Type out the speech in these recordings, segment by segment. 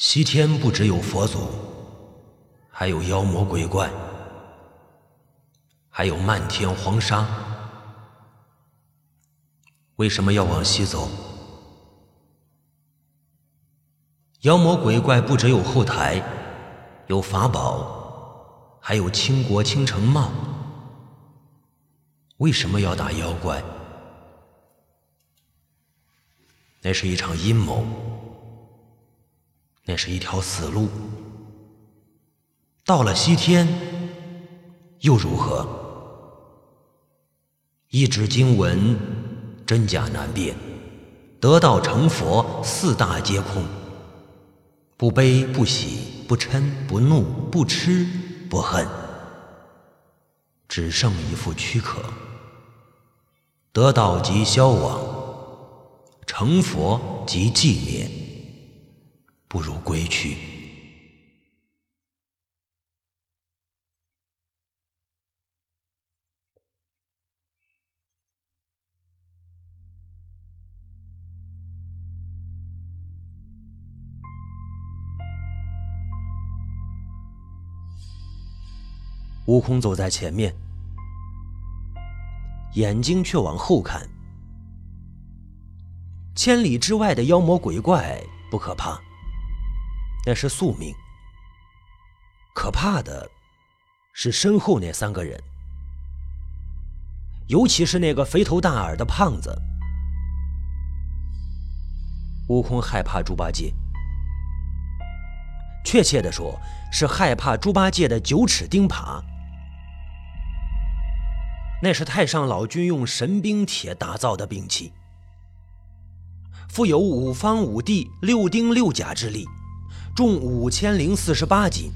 西天不只有佛祖，还有妖魔鬼怪，还有漫天黄沙。为什么要往西走？妖魔鬼怪不只有后台，有法宝，还有倾国倾城貌。为什么要打妖怪？那是一场阴谋。便是一条死路。到了西天，又如何？一纸经文，真假难辨；得道成佛，四大皆空。不悲不喜，不嗔不怒，不痴不恨，只剩一副躯壳。得道即消亡，成佛即寂灭。不如归去。悟空走在前面，眼睛却往后看。千里之外的妖魔鬼怪不可怕。那是宿命。可怕的是身后那三个人，尤其是那个肥头大耳的胖子。悟空害怕猪八戒，确切的说，是害怕猪八戒的九齿钉耙。那是太上老君用神兵铁打造的兵器，富有五方五帝六丁六甲之力。重五千零四十八斤，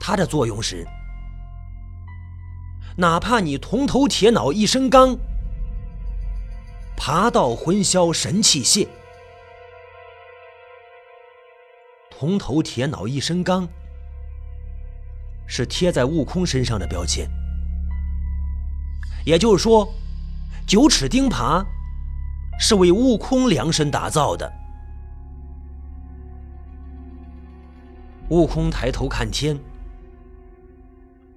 它的作用是，哪怕你铜头铁脑一身钢，爬道魂销神器械。铜头铁脑一身钢，是贴在悟空身上的标签。也就是说，九齿钉耙是为悟空量身打造的。悟空抬头看天，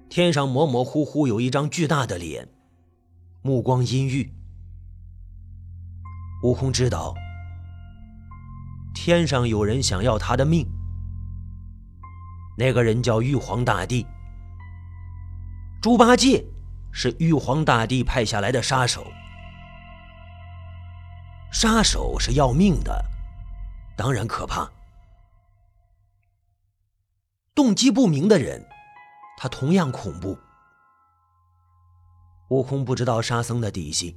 天上模模糊糊有一张巨大的脸，目光阴郁。悟空知道，天上有人想要他的命。那个人叫玉皇大帝，猪八戒是玉皇大帝派下来的杀手，杀手是要命的，当然可怕。动机不明的人，他同样恐怖。悟空不知道沙僧的底细。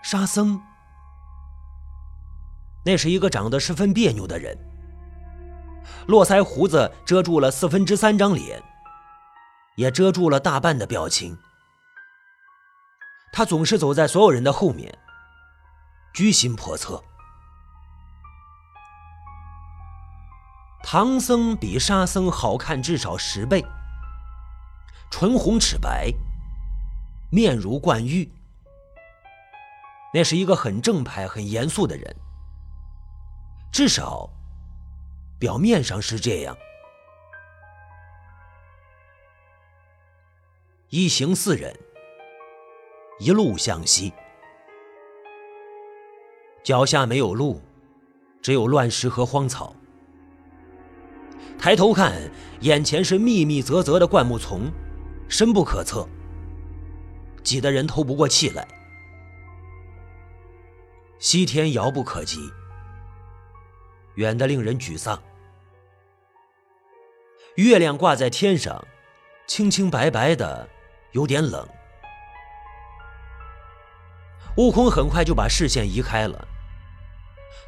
沙僧，那是一个长得十分别扭的人，络腮胡子遮住了四分之三张脸，也遮住了大半的表情。他总是走在所有人的后面，居心叵测。唐僧比沙僧好看至少十倍，唇红齿白，面如冠玉。那是一个很正派、很严肃的人，至少表面上是这样。一行四人，一路向西，脚下没有路，只有乱石和荒草。抬头看，眼前是密密啧啧的灌木丛，深不可测，挤得人透不过气来。西天遥不可及，远得令人沮丧。月亮挂在天上，清清白白的，有点冷。悟空很快就把视线移开了，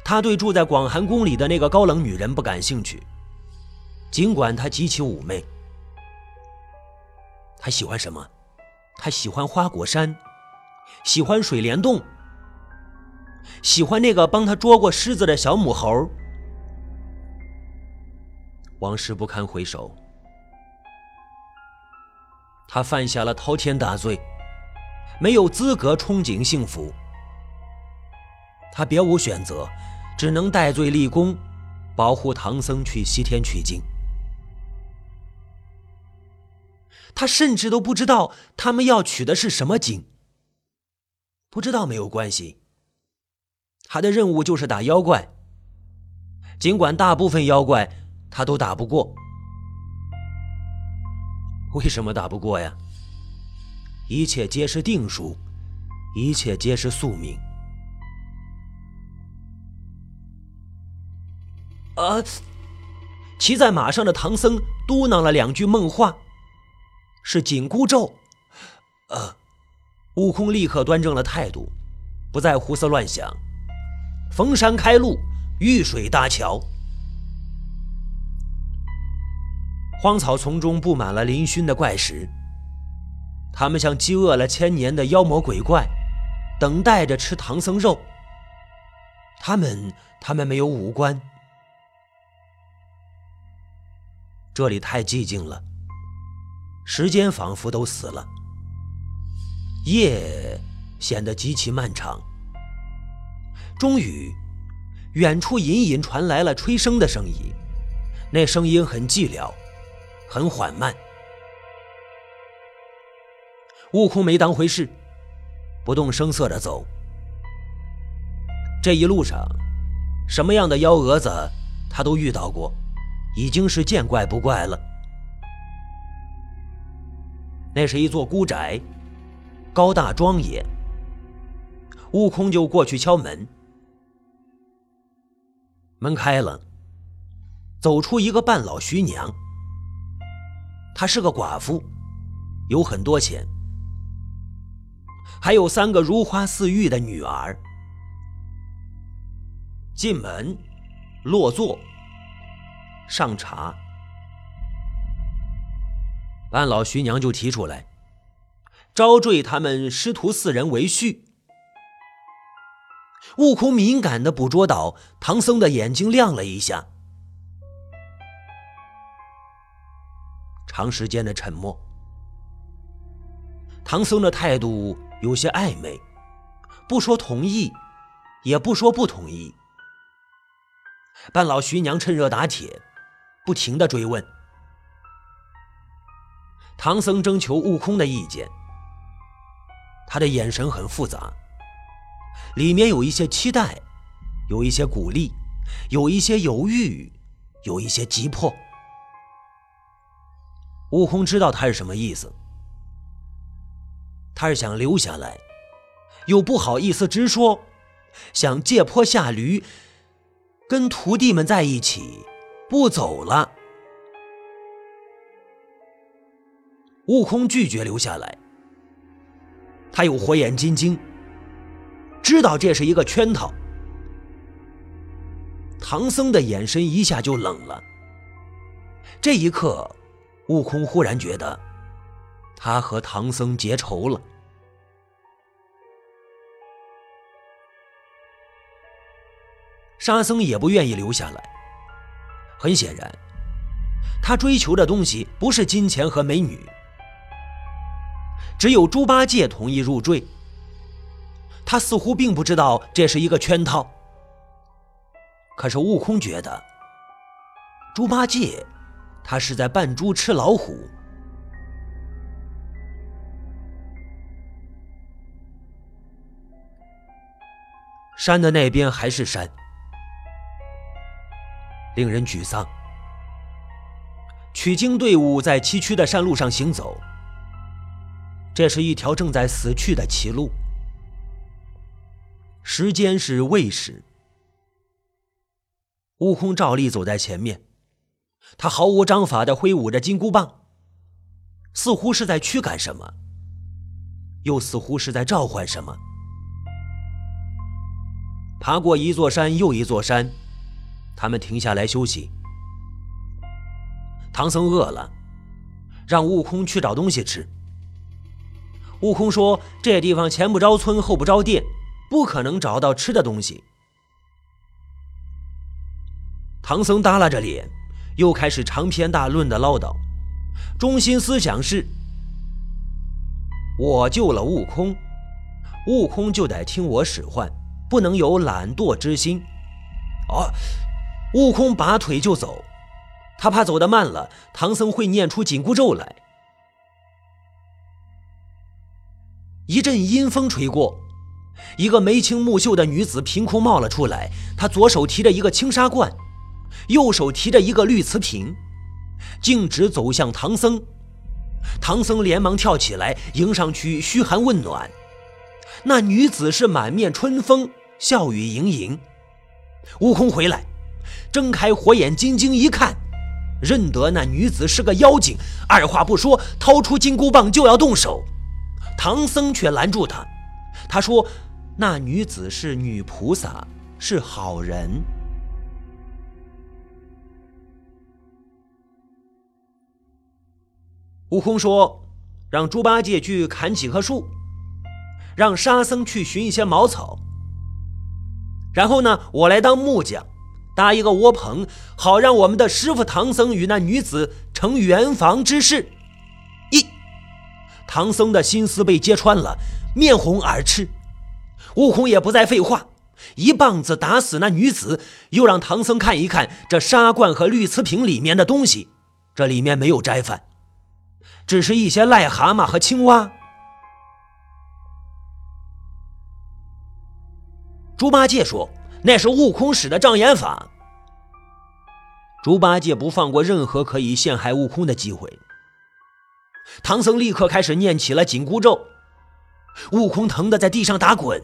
他对住在广寒宫里的那个高冷女人不感兴趣。尽管他极其妩媚，他喜欢什么？他喜欢花果山，喜欢水帘洞，喜欢那个帮他捉过狮子的小母猴。往事不堪回首，他犯下了滔天大罪，没有资格憧憬幸福。他别无选择，只能戴罪立功，保护唐僧去西天取经。他甚至都不知道他们要取的是什么经。不知道没有关系，他的任务就是打妖怪。尽管大部分妖怪他都打不过，为什么打不过呀？一切皆是定数，一切皆是宿命。啊！骑在马上的唐僧嘟囔了两句梦话，是紧箍咒。呃，悟空立刻端正了态度，不再胡思乱想。逢山开路，遇水搭桥。荒草丛中布满了嶙峋的怪石，他们像饥饿了千年的妖魔鬼怪，等待着吃唐僧肉。他们，他们没有五官。这里太寂静了，时间仿佛都死了，夜显得极其漫长。终于，远处隐隐传来了吹笙的声音，那声音很寂寥，很缓慢。悟空没当回事，不动声色的走。这一路上，什么样的幺蛾子他都遇到过。已经是见怪不怪了。那是一座孤宅，高大庄严。悟空就过去敲门，门开了，走出一个半老徐娘。她是个寡妇，有很多钱，还有三个如花似玉的女儿。进门，落座。上茶，半老徐娘就提出来，招赘他们师徒四人为婿。悟空敏感的捕捉到唐僧的眼睛亮了一下，长时间的沉默，唐僧的态度有些暧昧，不说同意，也不说不同意。半老徐娘趁热打铁。不停的追问，唐僧征求悟空的意见，他的眼神很复杂，里面有一些期待，有一些鼓励，有一些犹豫，有一些急迫。悟空知道他是什么意思，他是想留下来，又不好意思直说，想借坡下驴，跟徒弟们在一起。不走了。悟空拒绝留下来。他有火眼金睛，知道这是一个圈套。唐僧的眼神一下就冷了。这一刻，悟空忽然觉得，他和唐僧结仇了。沙僧也不愿意留下来。很显然，他追求的东西不是金钱和美女。只有猪八戒同意入赘。他似乎并不知道这是一个圈套。可是悟空觉得，猪八戒，他是在扮猪吃老虎。山的那边还是山。令人沮丧。取经队伍在崎岖的山路上行走，这是一条正在死去的歧路。时间是未时。悟空照例走在前面，他毫无章法的挥舞着金箍棒，似乎是在驱赶什么，又似乎是在召唤什么。爬过一座山又一座山。他们停下来休息。唐僧饿了，让悟空去找东西吃。悟空说：“这地方前不着村后不着店，不可能找到吃的东西。”唐僧耷拉着脸，又开始长篇大论的唠叨，中心思想是：我救了悟空，悟空就得听我使唤，不能有懒惰之心。哦。悟空拔腿就走，他怕走得慢了，唐僧会念出紧箍咒来。一阵阴风吹过，一个眉清目秀的女子凭空冒了出来，她左手提着一个青纱罐，右手提着一个绿瓷瓶，径直走向唐僧。唐僧连忙跳起来迎上去嘘寒问暖，那女子是满面春风，笑语盈盈。悟空回来，睁开火眼金睛一看，认得那女子是个妖精，二话不说，掏出金箍棒就要动手。唐僧却拦住他，他说：“那女子是女菩萨，是好人。”悟空说：“让猪八戒去砍几棵树，让沙僧去寻一些茅草。然后呢，我来当木匠，搭一个窝棚，好让我们的师傅唐僧与那女子成圆房之事。”唐僧的心思被揭穿了，面红耳赤。悟空也不再废话，一棒子打死那女子，又让唐僧看一看这沙罐和绿瓷瓶里面的东西，这里面没有斋饭。只是一些癞蛤蟆和青蛙。猪八戒说：“那是悟空使的障眼法。”猪八戒不放过任何可以陷害悟空的机会。唐僧立刻开始念起了紧箍咒，悟空疼得在地上打滚。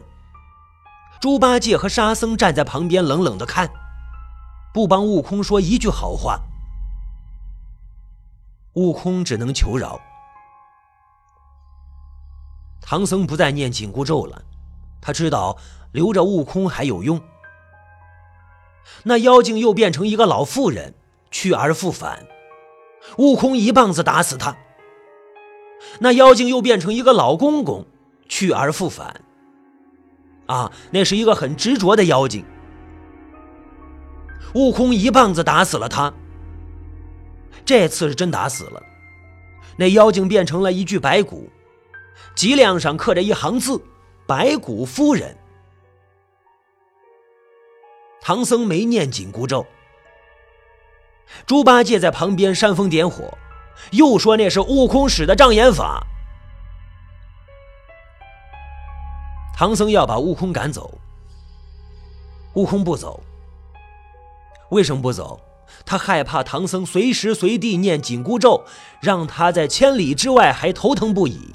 猪八戒和沙僧站在旁边冷冷的看，不帮悟空说一句好话。悟空只能求饶。唐僧不再念紧箍咒了，他知道留着悟空还有用。那妖精又变成一个老妇人，去而复返。悟空一棒子打死他。那妖精又变成一个老公公，去而复返。啊，那是一个很执着的妖精。悟空一棒子打死了他。这次是真打死了，那妖精变成了一具白骨，脊梁上刻着一行字：“白骨夫人。”唐僧没念紧箍咒，猪八戒在旁边煽风点火，又说那是悟空使的障眼法。唐僧要把悟空赶走，悟空不走，为什么不走？他害怕唐僧随时随地念紧箍咒，让他在千里之外还头疼不已。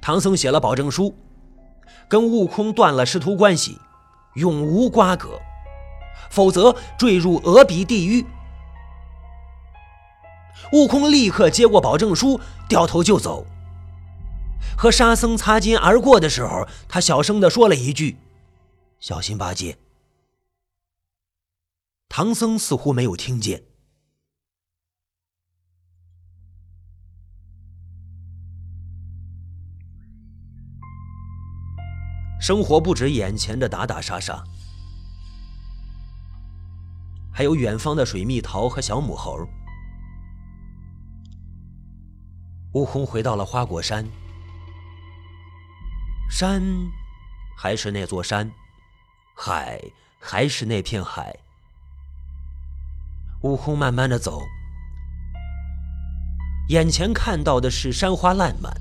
唐僧写了保证书，跟悟空断了师徒关系，永无瓜葛，否则坠入鹅鼻地狱。悟空立刻接过保证书，掉头就走。和沙僧擦肩而过的时候，他小声的说了一句。小心八戒！唐僧似乎没有听见。生活不止眼前的打打杀杀，还有远方的水蜜桃和小母猴。悟空回到了花果山，山还是那座山。海还是那片海。悟空慢慢的走，眼前看到的是山花烂漫，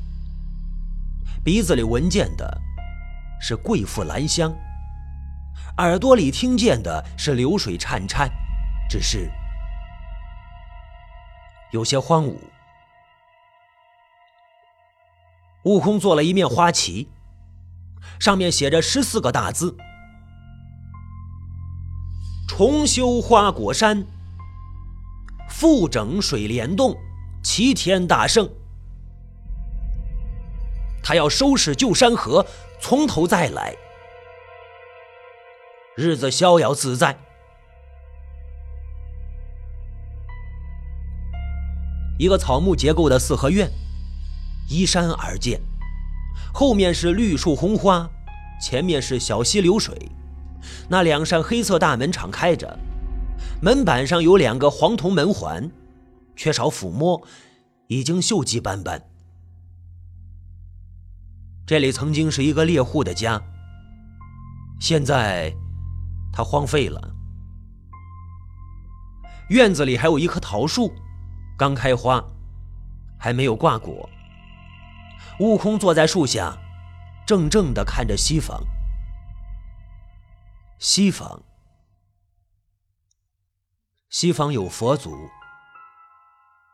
鼻子里闻见的是贵妇兰香，耳朵里听见的是流水潺潺，只是有些荒芜。悟空做了一面花旗，上面写着十四个大字。重修花果山，复整水帘洞，齐天大圣。他要收拾旧山河，从头再来，日子逍遥自在。一个草木结构的四合院，依山而建，后面是绿树红花，前面是小溪流水。那两扇黑色大门敞开着，门板上有两个黄铜门环，缺少抚摸，已经锈迹斑斑。这里曾经是一个猎户的家，现在它荒废了。院子里还有一棵桃树，刚开花，还没有挂果。悟空坐在树下，怔怔地看着西方。西方，西方有佛祖，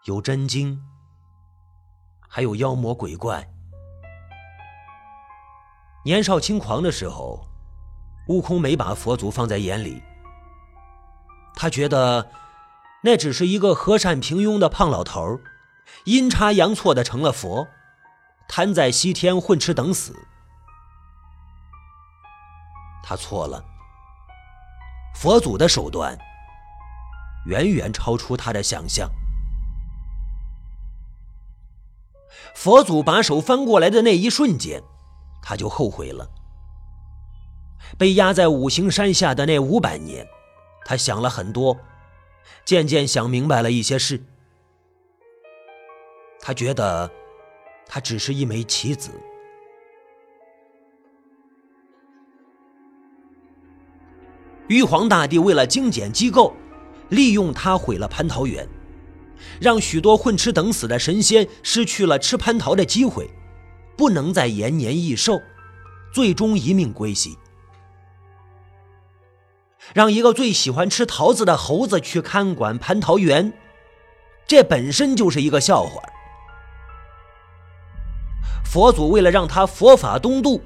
有真经，还有妖魔鬼怪。年少轻狂的时候，悟空没把佛祖放在眼里。他觉得那只是一个和善平庸的胖老头阴差阳错的成了佛，瘫在西天混吃等死。他错了。佛祖的手段远远超出他的想象。佛祖把手翻过来的那一瞬间，他就后悔了。被压在五行山下的那五百年，他想了很多，渐渐想明白了一些事。他觉得，他只是一枚棋子。玉皇大帝为了精简机构，利用他毁了蟠桃园，让许多混吃等死的神仙失去了吃蟠桃的机会，不能再延年益寿，最终一命归西。让一个最喜欢吃桃子的猴子去看管蟠桃园，这本身就是一个笑话。佛祖为了让他佛法东渡，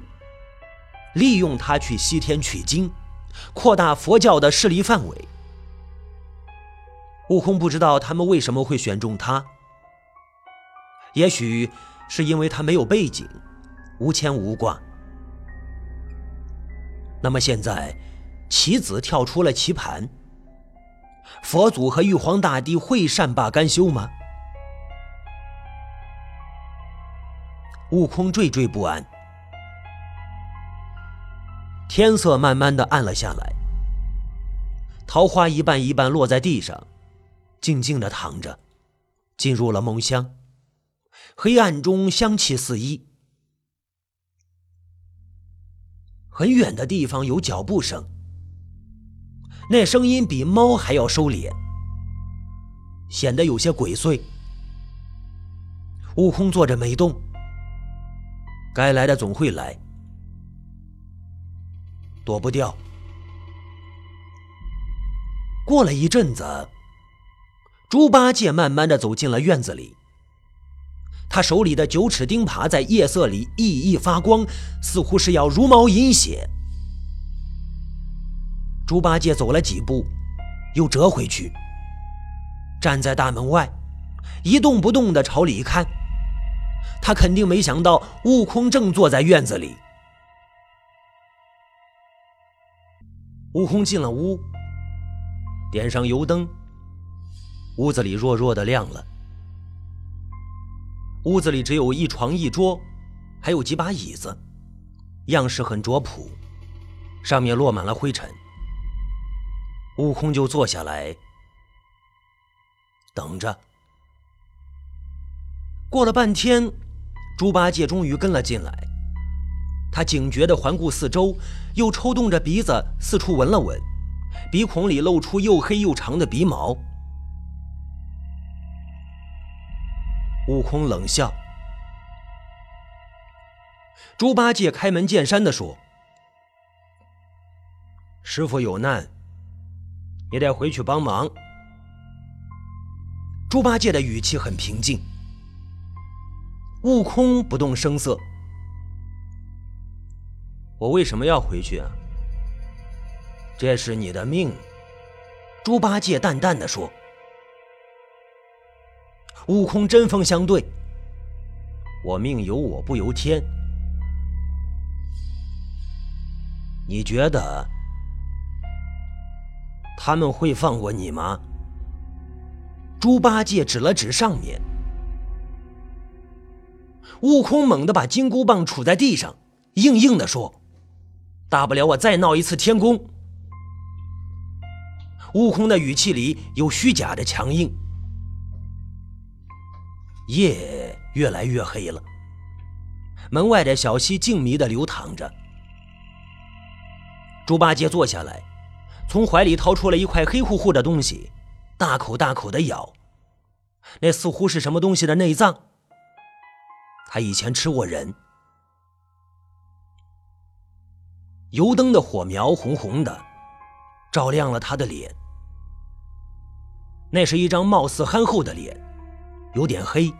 利用他去西天取经。扩大佛教的势力范围。悟空不知道他们为什么会选中他，也许是因为他没有背景，无牵无挂。那么现在，棋子跳出了棋盘，佛祖和玉皇大帝会善罢甘休吗？悟空惴惴不安。天色慢慢的暗了下来，桃花一瓣一瓣落在地上，静静的躺着，进入了梦乡。黑暗中香气四溢，很远的地方有脚步声，那声音比猫还要收敛，显得有些鬼祟。悟空坐着没动，该来的总会来。躲不掉。过了一阵子，猪八戒慢慢的走进了院子里。他手里的九齿钉耙在夜色里熠熠发光，似乎是要如毛饮血。猪八戒走了几步，又折回去，站在大门外，一动不动的朝里看。他肯定没想到悟空正坐在院子里。悟空进了屋，点上油灯，屋子里弱弱的亮了。屋子里只有一床一桌，还有几把椅子，样式很拙朴，上面落满了灰尘。悟空就坐下来，等着。过了半天，猪八戒终于跟了进来。他警觉地环顾四周，又抽动着鼻子四处闻了闻，鼻孔里露出又黑又长的鼻毛。悟空冷笑。猪八戒开门见山地说：“师傅有难，你得回去帮忙。”猪八戒的语气很平静。悟空不动声色。我为什么要回去啊？这是你的命。”猪八戒淡淡的说。悟空针锋相对：“我命由我不由天，你觉得他们会放过你吗？”猪八戒指了指上面。悟空猛地把金箍棒杵在地上，硬硬的说。大不了我再闹一次天宫。悟空的语气里有虚假的强硬。夜越来越黑了，门外的小溪静谧的流淌着。猪八戒坐下来，从怀里掏出了一块黑乎乎的东西，大口大口的咬。那似乎是什么东西的内脏。他以前吃过人。油灯的火苗红红的，照亮了他的脸。那是一张貌似憨厚的脸，有点黑。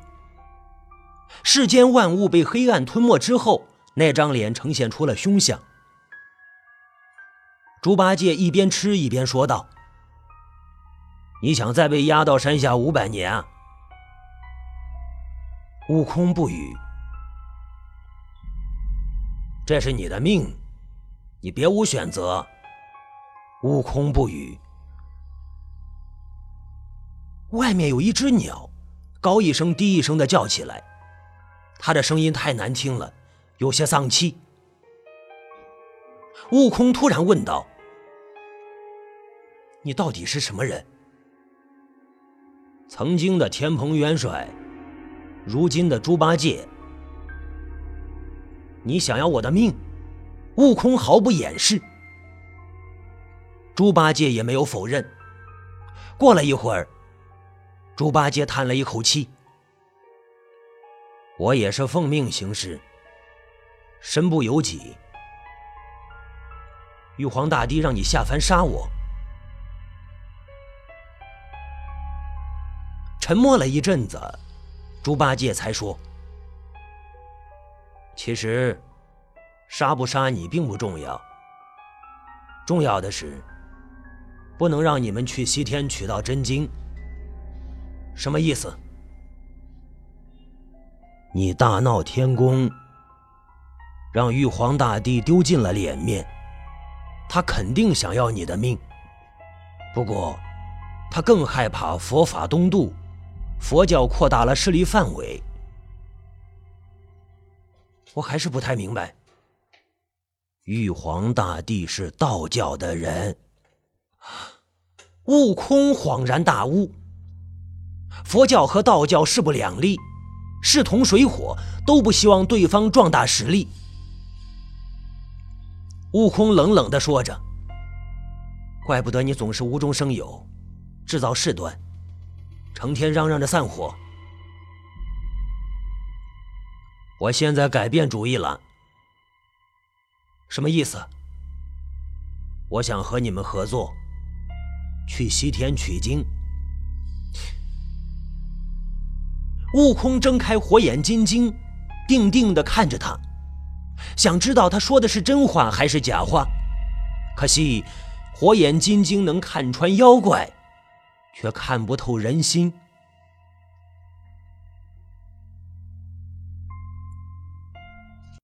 世间万物被黑暗吞没之后，那张脸呈现出了凶相。猪八戒一边吃一边说道：“你想再被压到山下五百年啊？”悟空不语。这是你的命，你别无选择。悟空不语。外面有一只鸟，高一声低一声的叫起来，它的声音太难听了，有些丧气。悟空突然问道：“你到底是什么人？”曾经的天蓬元帅，如今的猪八戒。你想要我的命？悟空毫不掩饰。猪八戒也没有否认。过了一会儿，猪八戒叹了一口气：“我也是奉命行事，身不由己。玉皇大帝让你下凡杀我。”沉默了一阵子，猪八戒才说。其实，杀不杀你并不重要。重要的是，不能让你们去西天取到真经。什么意思？你大闹天宫，让玉皇大帝丢尽了脸面，他肯定想要你的命。不过，他更害怕佛法东渡，佛教扩大了势力范围。我还是不太明白。玉皇大帝是道教的人，悟空恍然大悟。佛教和道教势不两立，势同水火，都不希望对方壮大实力。悟空冷冷的说着：“怪不得你总是无中生有，制造事端，成天嚷嚷着散伙。”我现在改变主意了，什么意思？我想和你们合作，去西天取经。悟空睁开火眼金睛，定定的看着他，想知道他说的是真话还是假话。可惜，火眼金睛能看穿妖怪，却看不透人心。